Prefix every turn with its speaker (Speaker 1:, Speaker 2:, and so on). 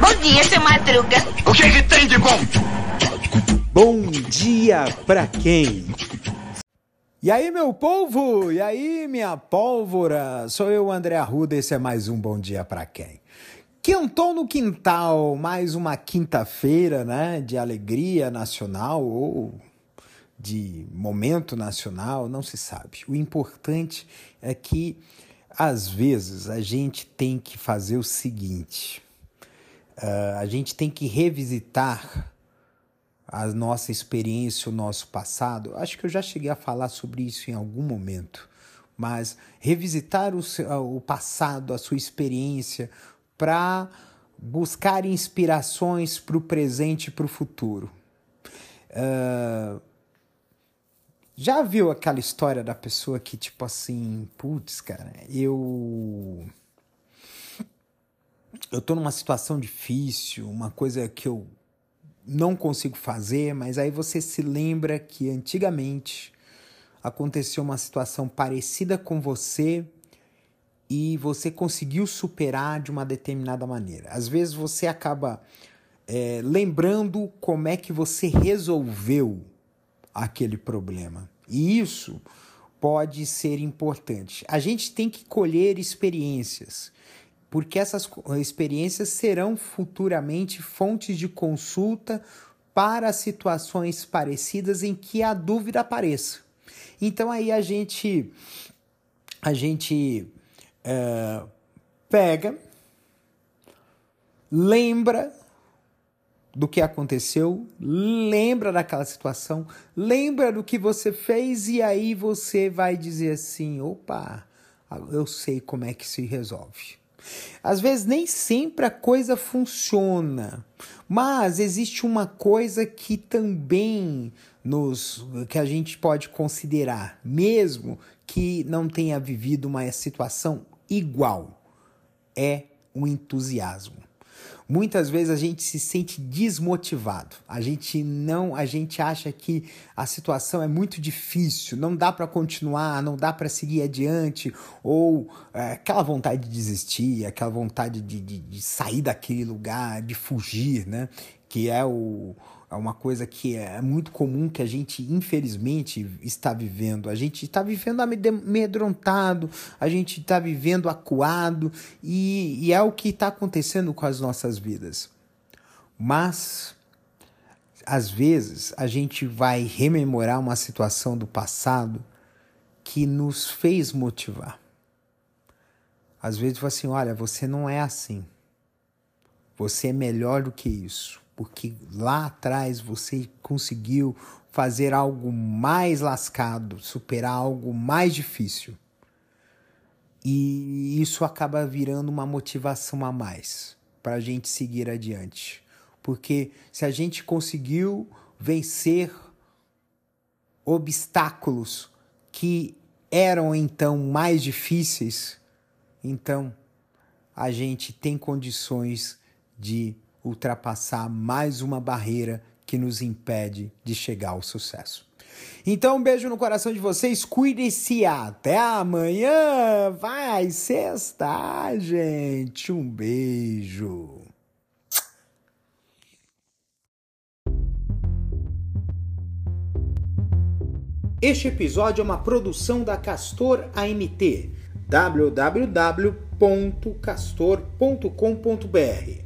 Speaker 1: Bom dia, seu Madruga.
Speaker 2: O que, que tem de bom?
Speaker 3: Bom dia pra quem? E aí, meu povo? E aí, minha pólvora? Sou eu, André Arruda, esse é mais um Bom Dia Pra Quem. Quintou no quintal, mais uma quinta-feira, né, de alegria nacional ou de momento nacional, não se sabe. O importante é que, às vezes, a gente tem que fazer o seguinte: uh, a gente tem que revisitar a nossa experiência, o nosso passado. Acho que eu já cheguei a falar sobre isso em algum momento, mas revisitar o, seu, o passado, a sua experiência, para buscar inspirações para o presente e para o futuro. Uh, já viu aquela história da pessoa que, tipo assim, putz, cara, eu. Eu tô numa situação difícil, uma coisa que eu não consigo fazer, mas aí você se lembra que antigamente aconteceu uma situação parecida com você e você conseguiu superar de uma determinada maneira. Às vezes você acaba é, lembrando como é que você resolveu aquele problema. E isso pode ser importante. A gente tem que colher experiências porque essas experiências serão futuramente fontes de consulta para situações parecidas em que a dúvida apareça. Então aí a gente a gente é, pega, lembra do que aconteceu, lembra daquela situação, lembra do que você fez e aí você vai dizer assim: opa, eu sei como é que se resolve. Às vezes nem sempre a coisa funciona, mas existe uma coisa que também nos que a gente pode considerar, mesmo que não tenha vivido uma situação igual, é o entusiasmo. Muitas vezes a gente se sente desmotivado. A gente não, a gente acha que a situação é muito difícil, não dá para continuar, não dá para seguir adiante, ou é, aquela vontade de desistir, aquela vontade de, de, de sair daquele lugar, de fugir, né? Que é o, é uma coisa que é muito comum que a gente, infelizmente, está vivendo. A gente está vivendo amedrontado, a gente está vivendo acuado, e, e é o que está acontecendo com as nossas vidas. Mas, às vezes, a gente vai rememorar uma situação do passado que nos fez motivar. Às vezes, assim: olha, você não é assim. Você é melhor do que isso porque lá atrás você conseguiu fazer algo mais lascado, superar algo mais difícil. E isso acaba virando uma motivação a mais para a gente seguir adiante. Porque se a gente conseguiu vencer obstáculos que eram então mais difíceis, então a gente tem condições de ultrapassar mais uma barreira que nos impede de chegar ao sucesso. Então, um beijo no coração de vocês, cuide-se até amanhã. Vai sexta, gente. Um beijo. Este episódio é uma produção da Castor AMT. www.castor.com.br